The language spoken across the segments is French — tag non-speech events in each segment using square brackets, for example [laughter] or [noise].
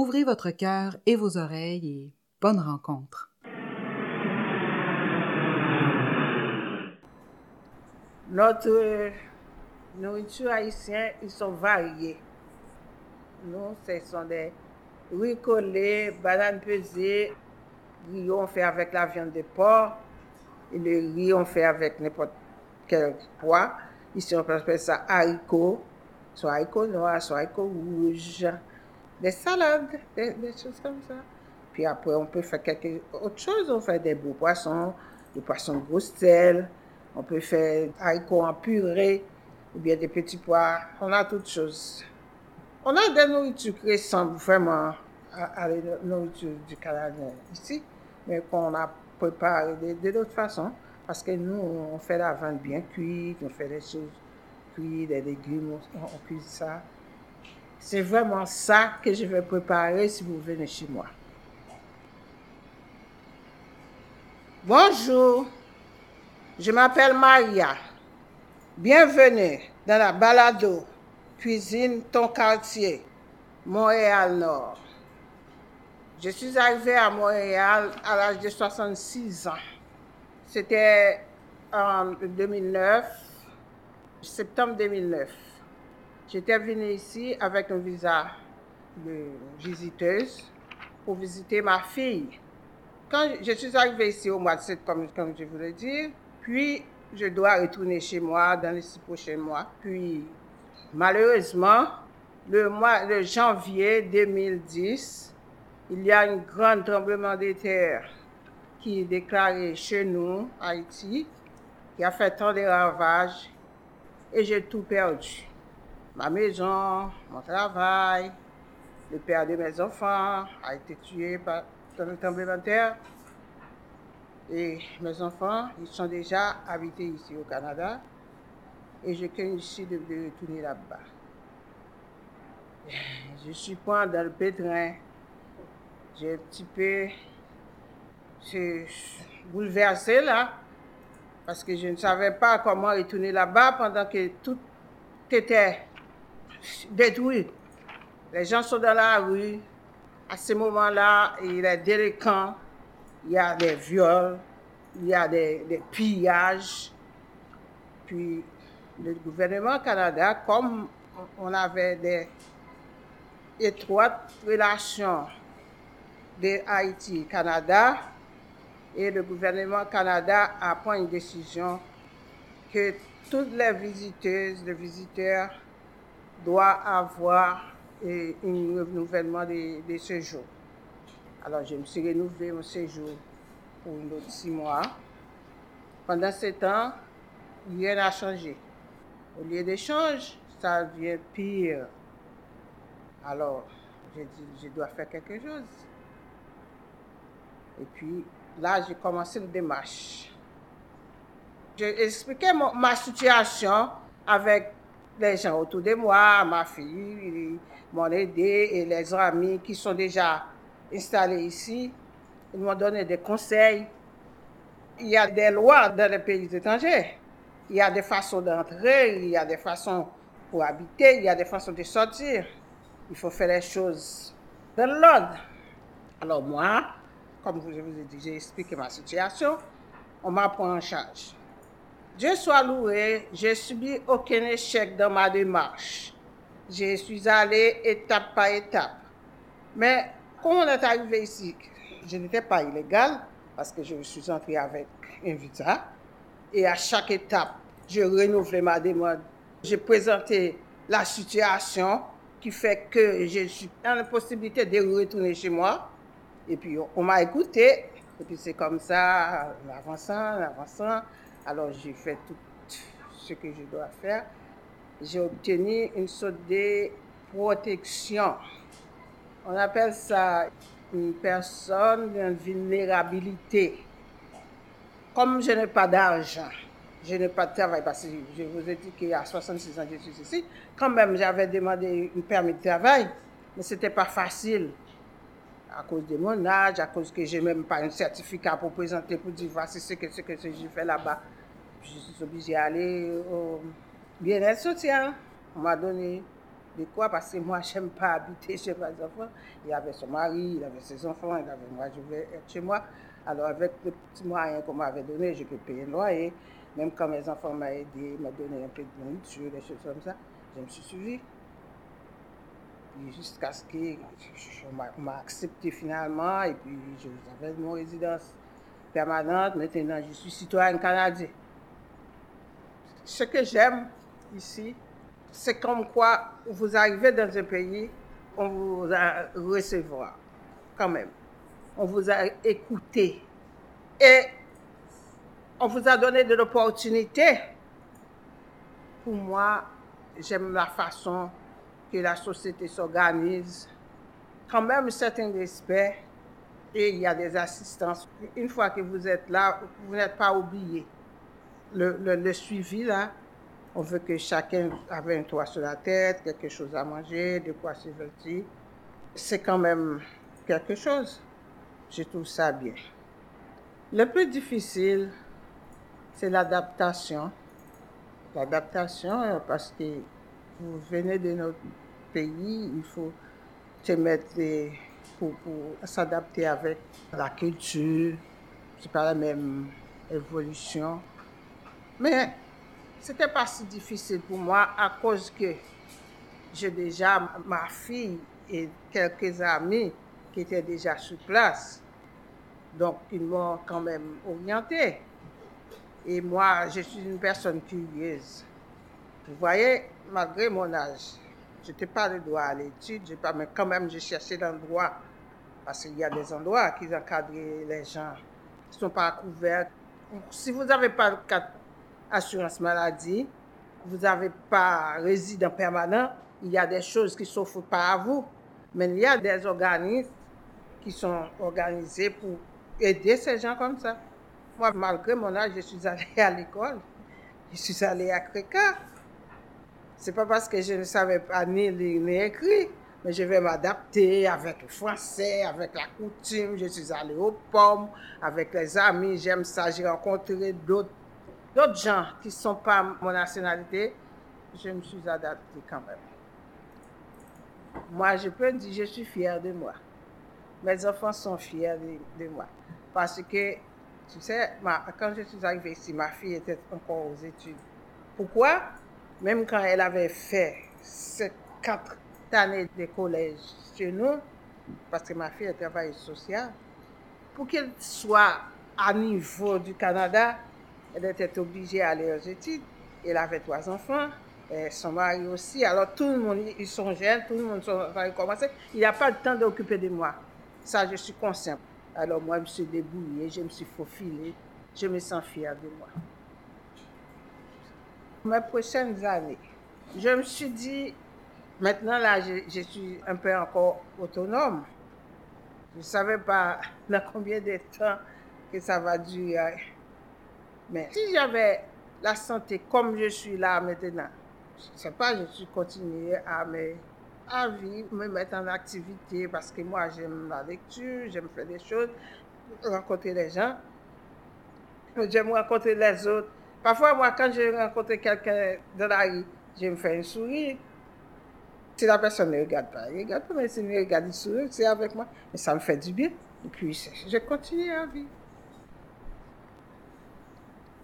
Ouvrez votre cœur et vos oreilles et bonne rencontre. Notre nourriture haïtienne, ils sont variés. Nous, ce sont des riz collés, bananes pesées, riz on fait avec la viande de porc, et le riz on fait avec n'importe quel pois. Ici, on appeler ça haricots, soit haricots noirs, soit haricots rouges, des salades, des, choses comme ça. Puis après, on peut faire quelque autre chose. On fait des beaux poissons, des poissons sel. On peut faire haricots en purée ou bien des petits pois. On a toutes choses. On a des nourritures qui ressemblent vraiment à, à la nourriture du Canadien ici, mais qu'on a préparé de, de l'autre façon. Parce que nous, on fait la viande bien cuite, on fait des choses cuites, des légumes, on, on cuit ça. C'est vraiment ça que je vais préparer si vous venez chez moi. Bonjour, je m'appelle Maria. Bienvenue dans la balado Cuisine ton quartier, Montréal Nord. Je suis arrivée à Montréal à l'âge de 66 ans. C'était en 2009, septembre 2009. J'étais venue ici avec un visa de visiteuse pour visiter ma fille. Quand je suis arrivée ici au mois de septembre, comme, je voulais dire, puis je dois retourner chez moi dans les six prochains mois. Puis, malheureusement, le mois de janvier 2010, il y a un grand tremblement de terre qui est déclaré chez nous, Haïti, qui a fait tant de ravages et j'ai tout perdu. Ma maison, mon travail, le père de mes enfants a été tué par dans le tremblement de terre. Et mes enfants, ils sont déjà habités ici au Canada. Et je crains ici de, retourner là-bas. Je suis point dans le pétrin. J'ai un petit peu suis bouleversé là. Parce que je ne savais pas comment retourner là-bas pendant que tout était détruit. Les gens sont dans la rue. À ce moment-là, il des délinquants, il y a des viols, il y a des, des pillages. Puis le gouvernement Canada, comme on avait des étroites relations de Haïti-Canada, et le gouvernement Canada a pris une décision que toutes les visiteuses, les visiteurs doivent avoir et un renouvellement de, séjour. Alors, je me suis renouvelé mon séjour pour une autre six mois. Pendant ce temps, rien n'a changé. Au lieu d'échange, ça devient pire. Alors, je dois faire quelque chose. Et puis, là, j'ai commencé une démarche. J'ai expliqué ma situation avec les gens autour de moi, ma fille, m'ont aidé et les amis qui sont déjà installés ici. Ils m'ont donné des conseils. Il y a des lois dans les pays étrangers. Il y a des façons d'entrer, il y a des façons pour habiter, il y a des façons de sortir. Il faut faire les choses dans l'ordre. Alors moi, comme je vous ai dit, j'ai expliqué ma situation, on m'a pris en charge. Dieu soit loué, j'ai subi aucun échec dans ma démarche. Je suis allé étape par étape. Mais quand on est arrivé ici, je n'étais pas illégal parce que je suis entré avec un visa. Et à chaque étape, je renouvelais ma demande. J'ai présenté la situation qui fait que je suis dans la possibilité de retourner chez moi. Et puis, on, m'a écouté. Et puis, c'est comme ça, en avançant, en avançant. Alors, j'ai fait tout ce que je dois faire. J'ai obtenu une sorte de protection. On appelle ça une personne d'une vulnérabilité. Comme je n'ai pas d'argent, je n'ai pas de travail, parce que je vous ai dit qu'à 66 ans, je suis ici, quand même, j'avais demandé un permis de travail, mais ce n'était pas facile à cause de mon âge, à cause que j'ai même pas un certificat pour présenter pour dire voici ce que, ce que j'ai fait là-bas. Je suis obligée d'aller au bien-être social. On m'a donné de quoi parce que moi, j'aime pas habiter chez mes enfants. Il avait son mari, il avait ses enfants, il avait moi, je vais être chez moi. Alors, avec les petits moyens qu'on m'avait donné, je peux payer le loyer. Même quand mes enfants m'ont aidé, m'ont donné un peu de nourriture, des choses comme ça, je me suis suivi. Puis jusqu'à ce qu'on m'a accepté finalement, et puis j'avais mon résidence permanente. Maintenant, je suis citoyen canadien. Ce que j'aime ici, c'est comme quoi vous arrivez dans un pays, on vous a recevoir, quand même. On vous a écouté. Et on vous a donné de l'opportunité. Pour moi, j'aime la façon que la société s'organise. Quand même un certain respect et il y a des assistances. Une fois que vous êtes là, vous n'êtes pas oublié. Le, suivi, là, on veut que chacun ait un toit sur la tête, quelque chose à manger, de quoi se vêtir. C'est quand même quelque chose. Je trouve ça bien. Le plus difficile, c'est l'adaptation. L'adaptation, parce que vous venez de notre pays, il faut se mettre pour, s'adapter avec la culture. C'est pas la même évolution. Mais c'était pas si difficile pour moi à cause que j'ai déjà ma fille et quelques amis qui étaient déjà sur place. Donc, ils m'ont quand même orienté. Et moi, je suis une personne curieuse. Vous voyez, malgré mon âge, je n'étais pas le droit à l'étude, mais quand même, j'ai cherché l'endroit. Parce qu'il y a des endroits qui encadrent les gens qui ne sont pas couverts. Si vous n'avez pas d'assurance maladie, vous n'avez pas résident permanent, il y a des choses qui ne s'offrent pas à vous. Mais il y a des organismes qui sont organisés pour aider ces gens comme ça. Moi, malgré mon âge, je suis allée à l'école. Je suis allée à Créca. C'est pas parce que je ne savais pas ni lire ni écrire, mais je vais m'adapter avec le français, avec la coutume. Je suis allée aux pommes, avec les amis. J'aime ça. J'ai rencontré d'autres, d'autres gens qui ne sont pas mon nationalité. Je me suis adaptée quand même. Moi, je peux dire, je suis fière de moi. Mes enfants sont fiers de, moi. Parce que tu sais, quand je suis arrivée ici, ma fille était encore aux études. Pourquoi? Même quand elle avait fait ces quatre années de collège chez nous, parce que ma fille est travailleuse sociale, pour qu'elle soit à niveau du Canada, elle était obligée à aller aux études. Elle avait trois enfants, et son mari aussi. Alors tout le monde, ils sont jeunes, tout le monde va commencer. Il n'y a pas de temps d'occuper de moi. Ça, je suis consciente. Alors moi, je me suis débrouillée, je me suis faufilée, je me sens fière de moi. Mes prochaines années, je me suis dit, maintenant là, je, suis un peu encore autonome. Je ne savais pas [laughs] dans combien de temps que ça va durer. Mais si j'avais la santé comme je suis là maintenant, je ne sais pas, je suis continué à à vivre, me mettre en activité parce que moi j'aime la lecture, j'aime faire des choses, rencontrer les gens, j'aime rencontrer les autres. Parfois, moi, quand je rencontre quelqu'un dans la rue, je me fais un sourire. Si la personne ne regarde pas, elle regarde pas, mais si elle regarde, il sourit, c'est avec moi. Mais ça me fait du bien. Et puis, je continue à vivre.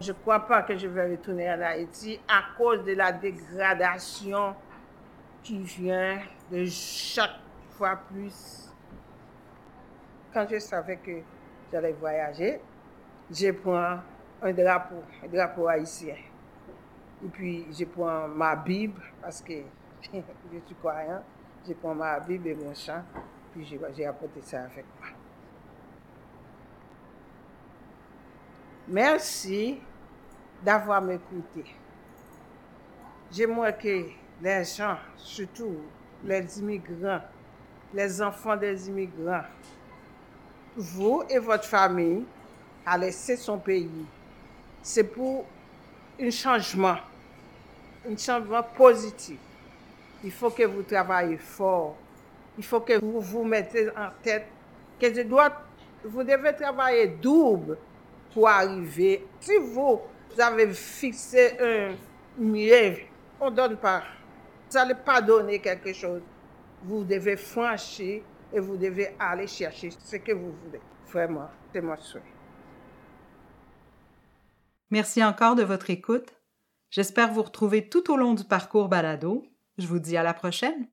Je ne crois pas que je vais retourner en Haïti à cause de la dégradation qui vient de chaque fois plus. Quand je savais que j'allais voyager, je prends un drapeau, un drapeau haïtien. Et puis, je prends ma Bible, parce que [laughs] je suis croyant. Je prends ma Bible et mon chant, puis j'ai apporté ça avec moi. Merci d'avoir m'écouté. J'ai que les gens, surtout les immigrants, les enfants des immigrants. Vous et votre famille a laissé son pays. C'est pour un changement, un changement positif. Il faut que vous travaillez fort. Il faut que vous vous mettez en tête que je dois, vous devez travailler double pour arriver. Si vous avez fixé un mieux, on ne donne pas. Vous n'allez pas donner quelque chose. Vous devez franchir et vous devez aller chercher ce que vous voulez. Vraiment, c'est mon souhait. Merci encore de votre écoute. J'espère vous retrouver tout au long du parcours balado. Je vous dis à la prochaine.